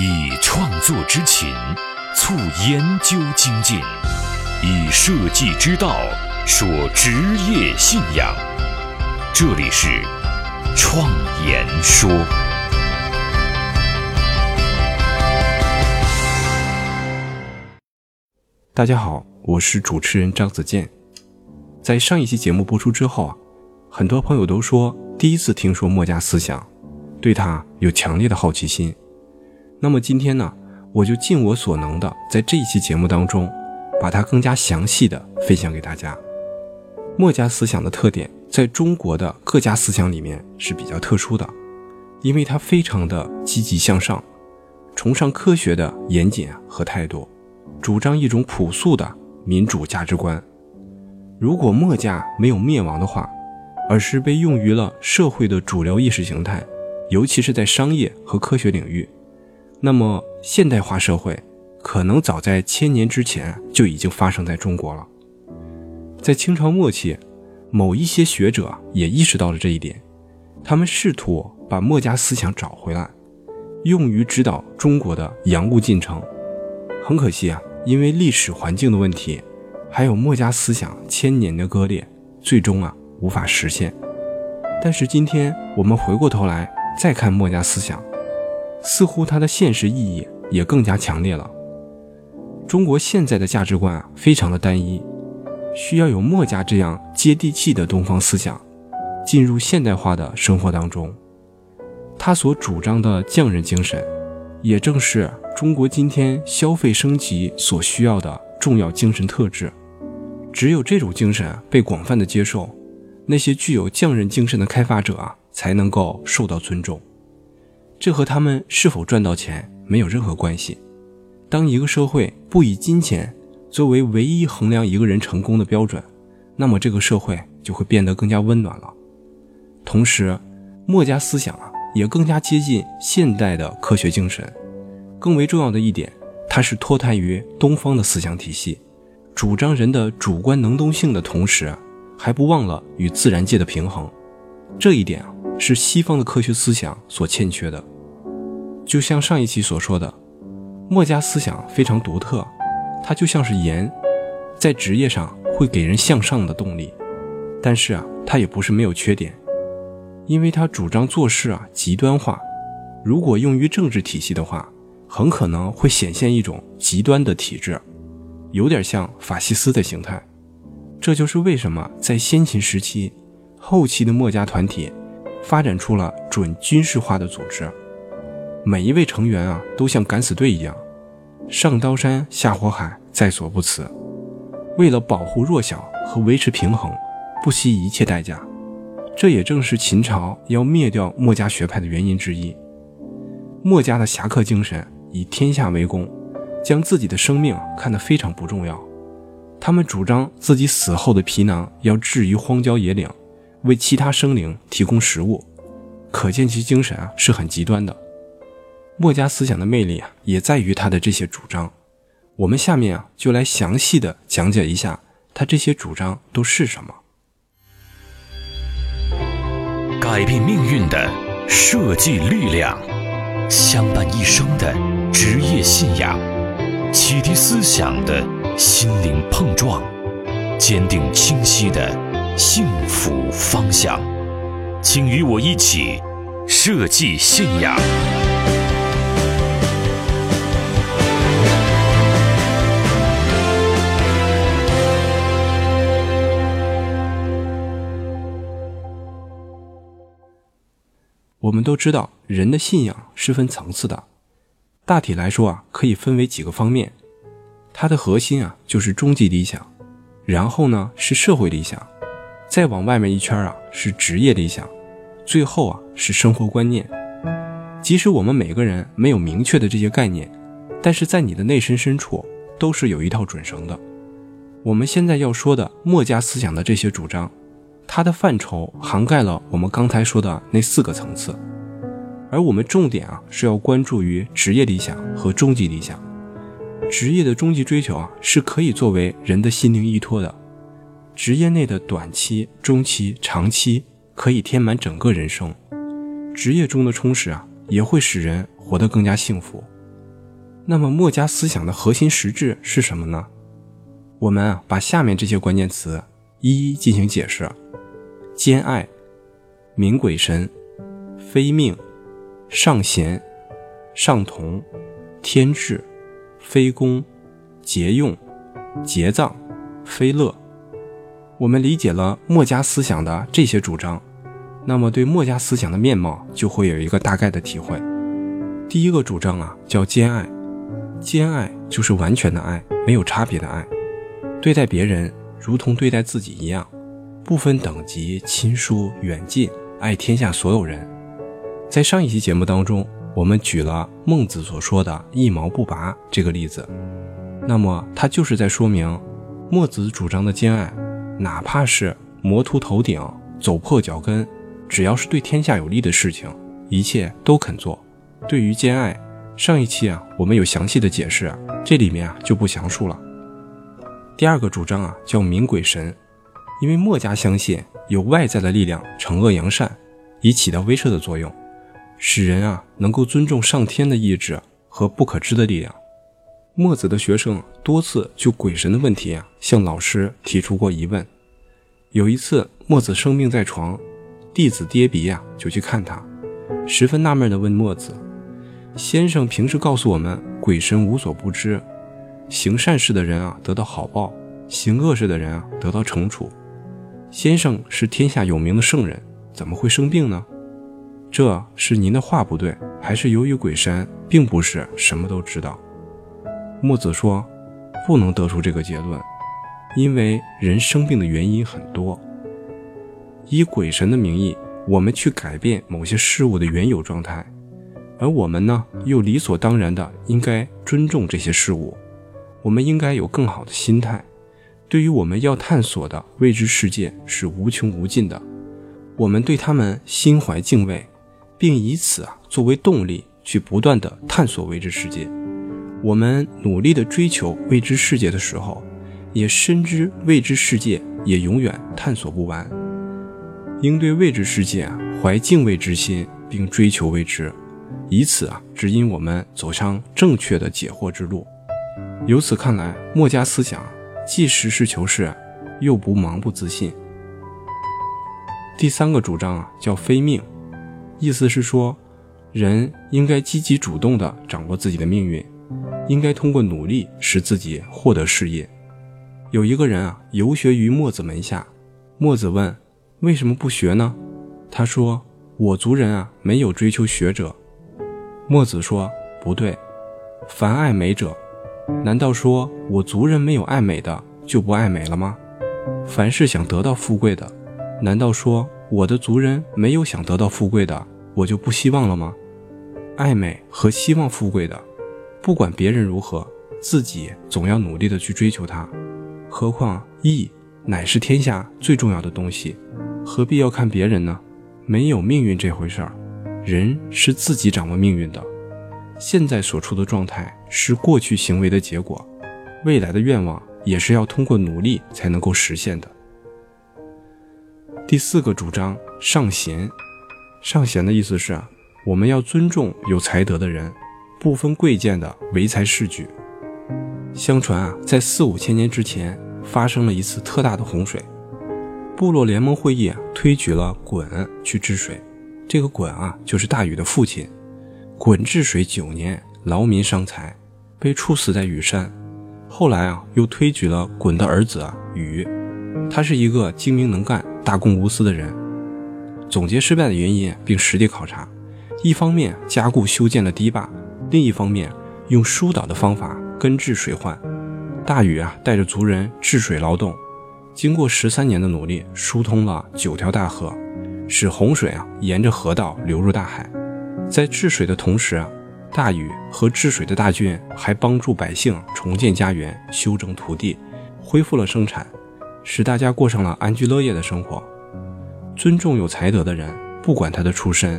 以创作之情促研究精进，以设计之道说职业信仰。这里是创言说。大家好，我是主持人张子健。在上一期节目播出之后啊，很多朋友都说第一次听说墨家思想，对他有强烈的好奇心。那么今天呢，我就尽我所能的在这一期节目当中，把它更加详细的分享给大家。墨家思想的特点，在中国的各家思想里面是比较特殊的，因为它非常的积极向上，崇尚科学的严谨和态度，主张一种朴素的民主价值观。如果墨家没有灭亡的话，而是被用于了社会的主流意识形态，尤其是在商业和科学领域。那么，现代化社会可能早在千年之前就已经发生在中国了。在清朝末期，某一些学者也意识到了这一点，他们试图把墨家思想找回来，用于指导中国的洋务进程。很可惜啊，因为历史环境的问题，还有墨家思想千年的割裂，最终啊无法实现。但是今天我们回过头来再看墨家思想。似乎它的现实意义也更加强烈了。中国现在的价值观啊，非常的单一，需要有墨家这样接地气的东方思想进入现代化的生活当中。他所主张的匠人精神，也正是中国今天消费升级所需要的重要精神特质。只有这种精神被广泛的接受，那些具有匠人精神的开发者啊，才能够受到尊重。这和他们是否赚到钱没有任何关系。当一个社会不以金钱作为唯一衡量一个人成功的标准，那么这个社会就会变得更加温暖了。同时，墨家思想啊也更加接近现代的科学精神。更为重要的一点，它是脱胎于东方的思想体系，主张人的主观能动性的同时，还不忘了与自然界的平衡。这一点啊。是西方的科学思想所欠缺的，就像上一期所说的，墨家思想非常独特，它就像是盐，在职业上会给人向上的动力，但是啊，它也不是没有缺点，因为它主张做事啊极端化，如果用于政治体系的话，很可能会显现一种极端的体制，有点像法西斯的形态。这就是为什么在先秦时期，后期的墨家团体。发展出了准军事化的组织，每一位成员啊都像敢死队一样，上刀山下火海在所不辞。为了保护弱小和维持平衡，不惜一切代价。这也正是秦朝要灭掉墨家学派的原因之一。墨家的侠客精神以天下为公，将自己的生命看得非常不重要。他们主张自己死后的皮囊要置于荒郊野岭。为其他生灵提供食物，可见其精神啊是很极端的。墨家思想的魅力啊也在于他的这些主张。我们下面啊就来详细的讲解一下他这些主张都是什么。改变命运的设计力量，相伴一生的职业信仰，启迪思想的心灵碰撞，坚定清晰的。幸福方向，请与我一起设计信仰。我们都知道，人的信仰是分层次的，大体来说啊，可以分为几个方面。它的核心啊，就是终极理想，然后呢是社会理想。再往外面一圈啊，是职业理想，最后啊是生活观念。即使我们每个人没有明确的这些概念，但是在你的内心深处都是有一套准绳的。我们现在要说的墨家思想的这些主张，它的范畴涵盖了我们刚才说的那四个层次，而我们重点啊是要关注于职业理想和终极理想。职业的终极追求啊是可以作为人的心灵依托的。职业内的短期、中期、长期可以填满整个人生，职业中的充实啊，也会使人活得更加幸福。那么墨家思想的核心实质是什么呢？我们啊，把下面这些关键词一一进行解释：兼爱、明鬼神、非命、上贤、上同、天志、非功、节用、节葬、非乐。我们理解了墨家思想的这些主张。那么，对墨家思想的面貌就会有一个大概的体会。第一个主张啊，叫兼爱。兼爱就是完全的爱，没有差别的爱，对待别人如同对待自己一样，不分等级、亲疏、远近，爱天下所有人。在上一期节目当中，我们举了孟子所说的一毛不拔这个例子，那么他就是在说明，墨子主张的兼爱，哪怕是魔秃头顶，走破脚跟。只要是对天下有利的事情，一切都肯做。对于兼爱，上一期啊我们有详细的解释，这里面啊就不详述了。第二个主张啊叫明鬼神，因为墨家相信有外在的力量惩恶扬善，以起到威慑的作用，使人啊能够尊重上天的意志和不可知的力量。墨子的学生多次就鬼神的问题啊向老师提出过疑问。有一次，墨子生病在床。弟子跌鼻呀，就去看他，十分纳闷地问墨子：“先生平时告诉我们，鬼神无所不知，行善事的人啊得到好报，行恶事的人啊得到惩处。先生是天下有名的圣人，怎么会生病呢？这是您的话不对，还是由于鬼神并不是什么都知道？”墨子说：“不能得出这个结论，因为人生病的原因很多。”以鬼神的名义，我们去改变某些事物的原有状态，而我们呢，又理所当然的应该尊重这些事物。我们应该有更好的心态，对于我们要探索的未知世界是无穷无尽的，我们对他们心怀敬畏，并以此啊作为动力去不断的探索未知世界。我们努力的追求未知世界的时候，也深知未知世界也永远探索不完。应对未知世界怀敬畏之心，并追求未知，以此啊指引我们走上正确的解惑之路。由此看来，墨家思想既实事求是，又不盲目自信。第三个主张啊叫非命，意思是说，人应该积极主动地掌握自己的命运，应该通过努力使自己获得事业。有一个人啊游学于墨子门下，墨子问。为什么不学呢？他说：“我族人啊，没有追求学者。”墨子说：“不对，凡爱美者，难道说我族人没有爱美的就不爱美了吗？凡是想得到富贵的，难道说我的族人没有想得到富贵的，我就不希望了吗？爱美和希望富贵的，不管别人如何，自己总要努力的去追求它。何况义乃是天下最重要的东西。”何必要看别人呢？没有命运这回事儿，人是自己掌握命运的。现在所处的状态是过去行为的结果，未来的愿望也是要通过努力才能够实现的。第四个主张上贤，上贤的意思是我们要尊重有才德的人，不分贵贱的唯才是举。相传啊，在四五千年之前发生了一次特大的洪水。部落联盟会议推举了鲧去治水，这个鲧啊就是大禹的父亲。鲧治水九年，劳民伤财，被处死在禹山。后来啊，又推举了鲧的儿子禹，他是一个精明能干、大公无私的人。总结失败的原因并实地考察，一方面加固修建了堤坝，另一方面用疏导的方法根治水患。大禹啊带着族人治水劳动。经过十三年的努力，疏通了九条大河，使洪水啊沿着河道流入大海。在治水的同时啊，大禹和治水的大军还帮助百姓重建家园、修整土地、恢复了生产，使大家过上了安居乐业的生活。尊重有才德的人，不管他的出身，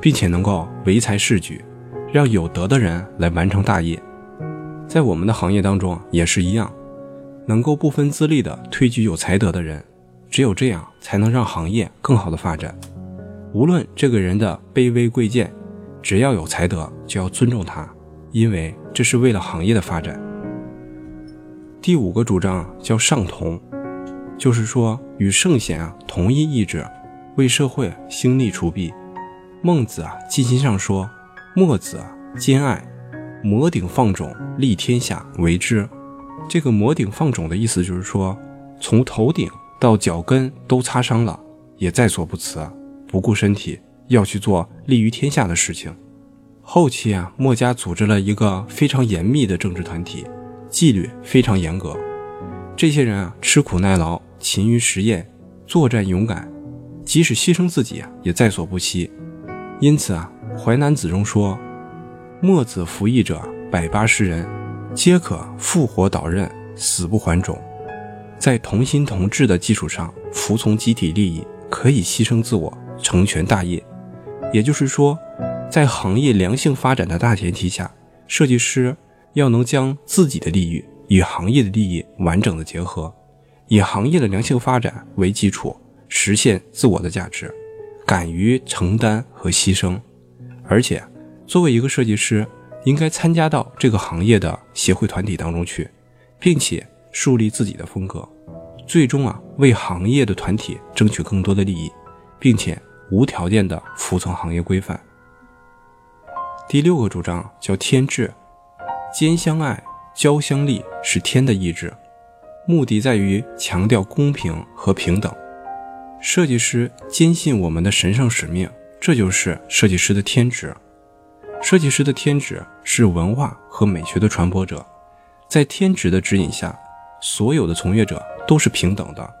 并且能够唯才是举，让有德的人来完成大业。在我们的行业当中也是一样。能够不分资历的推举有才德的人，只有这样才能让行业更好的发展。无论这个人的卑微贵贱，只要有才德，就要尊重他，因为这是为了行业的发展。第五个主张叫上同，就是说与圣贤啊同一意志，为社会兴利除弊。孟子啊《尽心上》说：“墨子兼爱，摩顶放踵，立天下为之。”这个“摩顶放踵”的意思就是说，从头顶到脚跟都擦伤了，也在所不辞，不顾身体，要去做利于天下的事情。后期啊，墨家组织了一个非常严密的政治团体，纪律非常严格。这些人啊，吃苦耐劳，勤于实验，作战勇敢，即使牺牲自己啊，也在所不惜。因此啊，《淮南子》中说：“墨子服役者百八十人，皆可复活导刃，死不还种。”在同心同志的基础上，服从集体利益，可以牺牲自我，成全大业。也就是说。在行业良性发展的大前提下，设计师要能将自己的利益与行业的利益完整的结合，以行业的良性发展为基础，实现自我的价值，敢于承担和牺牲。而且，作为一个设计师，应该参加到这个行业的协会团体当中去，并且树立自己的风格，最终啊为行业的团体争取更多的利益，并且无条件的服从行业规范。第六个主张叫天志，兼相爱，交相利，是天的意志，目的在于强调公平和平等。设计师坚信我们的神圣使命，这就是设计师的天职。设计师的天职是文化和美学的传播者，在天职的指引下，所有的从业者都是平等的，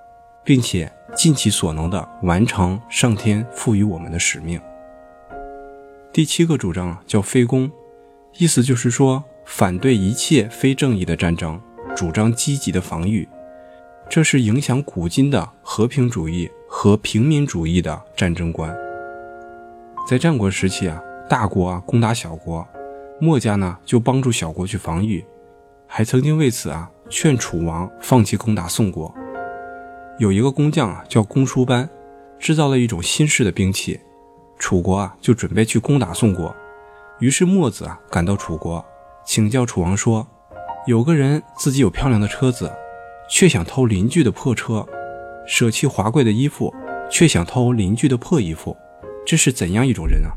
并且尽其所能的完成上天赋予我们的使命。第七个主张叫非攻，意思就是说反对一切非正义的战争，主张积极的防御。这是影响古今的和平主义和平民主义的战争观。在战国时期啊，大国啊攻打小国，墨家呢就帮助小国去防御，还曾经为此啊劝楚王放弃攻打宋国。有一个工匠啊叫公输班，制造了一种新式的兵器。楚国啊，就准备去攻打宋国，于是墨子啊赶到楚国，请教楚王说：“有个人自己有漂亮的车子，却想偷邻居的破车；舍弃华贵的衣服，却想偷邻居的破衣服，这是怎样一种人啊？”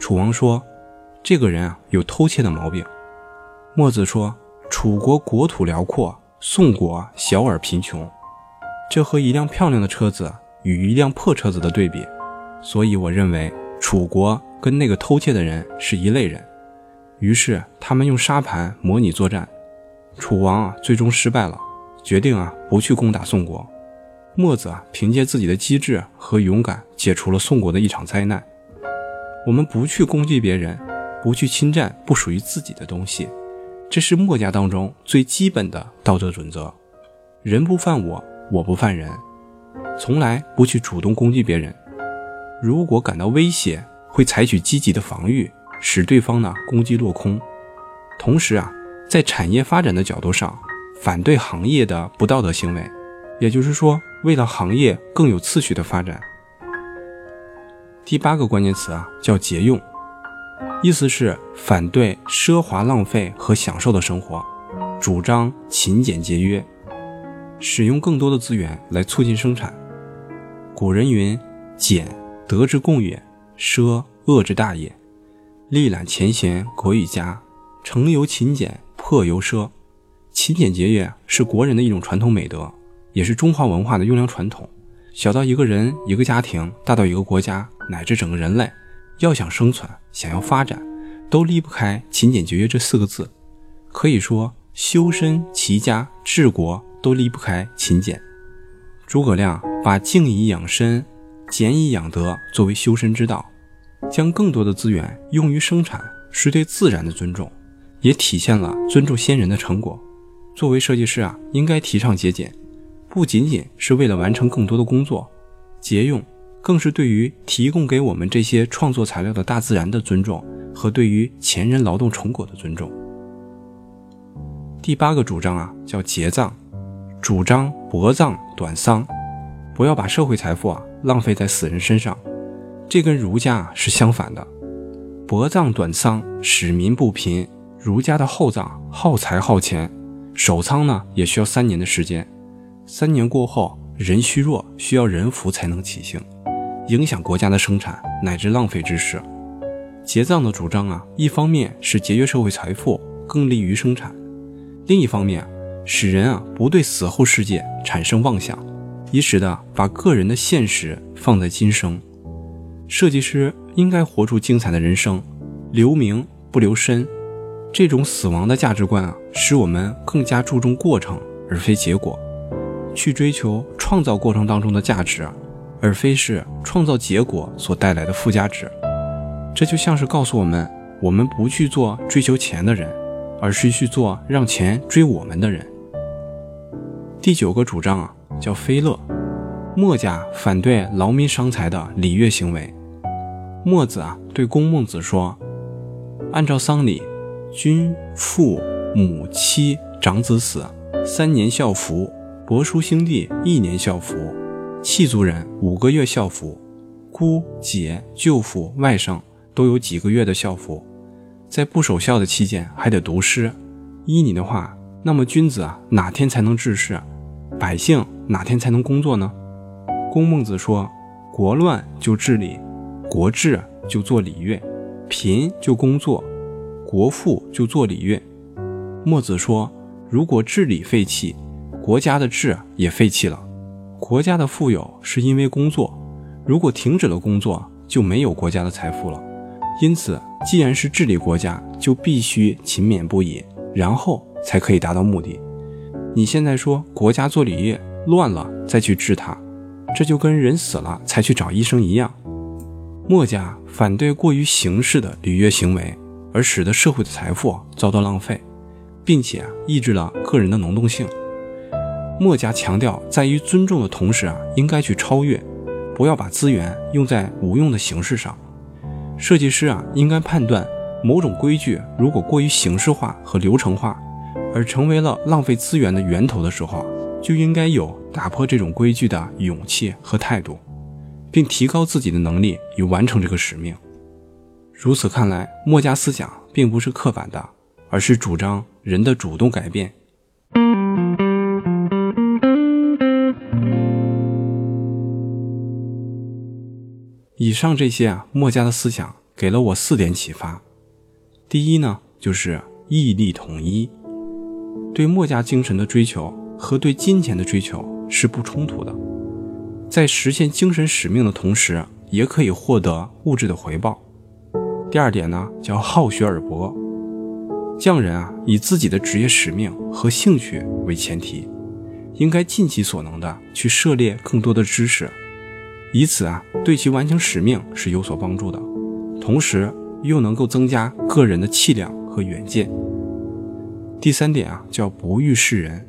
楚王说：“这个人啊有偷窃的毛病。”墨子说：“楚国国土辽阔，宋国小而贫穷，这和一辆漂亮的车子与一辆破车子的对比。”所以我认为楚国跟那个偷窃的人是一类人，于是他们用沙盘模拟作战，楚王啊最终失败了，决定啊不去攻打宋国。墨子啊凭借自己的机智和勇敢解除了宋国的一场灾难。我们不去攻击别人，不去侵占不属于自己的东西，这是墨家当中最基本的道德准则。人不犯我，我不犯人，从来不去主动攻击别人。如果感到威胁，会采取积极的防御，使对方呢攻击落空。同时啊，在产业发展的角度上，反对行业的不道德行为，也就是说，为了行业更有次序的发展。第八个关键词啊叫节用，意思是反对奢华浪费和享受的生活，主张勤俭节约，使用更多的资源来促进生产。古人云：俭。德之共也，奢恶之大也。历览前贤，国与家，成由勤俭，破由奢。勤俭节约是国人的一种传统美德，也是中华文化的优良传统。小到一个人、一个家庭，大到一个国家，乃至整个人类，要想生存、想要发展，都离不开勤俭节约这四个字。可以说，修身、齐家、治国都离不开勤俭。诸葛亮把静以养身。俭以养德作为修身之道，将更多的资源用于生产，是对自然的尊重，也体现了尊重先人的成果。作为设计师啊，应该提倡节俭，不仅仅是为了完成更多的工作，节用更是对于提供给我们这些创作材料的大自然的尊重和对于前人劳动成果的尊重。第八个主张啊，叫节葬，主张薄葬短丧，不要把社会财富啊。浪费在死人身上，这跟儒家是相反的。薄葬短丧，使民不贫；儒家的厚葬耗财耗钱，守仓呢也需要三年的时间。三年过后，人虚弱，需要人扶才能起行，影响国家的生产乃至浪费之事。节葬的主张啊，一方面是节约社会财富，更利于生产；另一方面，使人啊不对死后世界产生妄想，以使得把个人的现实放在今生。设计师应该活出精彩的人生，留名不留身。这种死亡的价值观啊，使我们更加注重过程而非结果，去追求创造过程当中的价值，而非是创造结果所带来的附加值。这就像是告诉我们，我们不去做追求钱的人，而是去做让钱追我们的人。第九个主张啊，叫非乐。墨家反对劳民伤财的礼乐行为。墨子啊，对公孟子说：“按照丧礼。”君父母妻长子死，三年孝服；伯叔兄弟一年孝服；契族人五个月孝服；姑姐舅父外甥都有几个月的孝服。在不守孝的期间，还得读诗。依你的话，那么君子啊，哪天才能治世？百姓哪天才能工作呢？公孟子说：“国乱就治理，国治就做礼乐，贫就工作。”国富就做礼乐。墨子说：“如果治理废弃，国家的治也废弃了。国家的富有是因为工作，如果停止了工作，就没有国家的财富了。因此，既然是治理国家，就必须勤勉不已，然后才可以达到目的。你现在说国家做礼乐乱了，再去治它，这就跟人死了才去找医生一样。墨家反对过于形式的礼乐行为。”而使得社会的财富遭到浪费，并且抑制了个人的能动性。墨家强调，在于尊重的同时啊，应该去超越，不要把资源用在无用的形式上。设计师啊，应该判断某种规矩如果过于形式化和流程化，而成为了浪费资源的源头的时候，就应该有打破这种规矩的勇气和态度，并提高自己的能力以完成这个使命。如此看来，墨家思想并不是刻板的，而是主张人的主动改变。以上这些啊，墨家的思想给了我四点启发。第一呢，就是义利统一。对墨家精神的追求和对金钱的追求是不冲突的，在实现精神使命的同时，也可以获得物质的回报。第二点呢，叫好学而博。匠人啊，以自己的职业使命和兴趣为前提，应该尽其所能的去涉猎更多的知识，以此啊，对其完成使命是有所帮助的，同时又能够增加个人的气量和远见。第三点啊，叫不欲世人，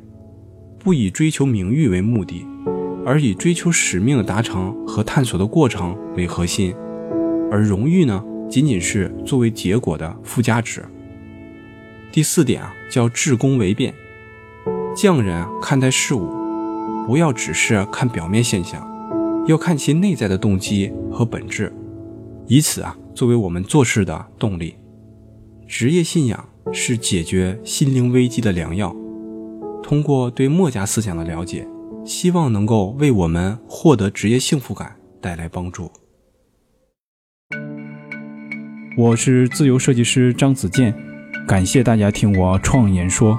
不以追求名誉为目的，而以追求使命的达成和探索的过程为核心，而荣誉呢？仅仅是作为结果的附加值。第四点啊，叫治功为变。匠人看待事物，不要只是看表面现象，要看其内在的动机和本质，以此啊作为我们做事的动力。职业信仰是解决心灵危机的良药。通过对墨家思想的了解，希望能够为我们获得职业幸福感带来帮助。我是自由设计师张子健，感谢大家听我创言说。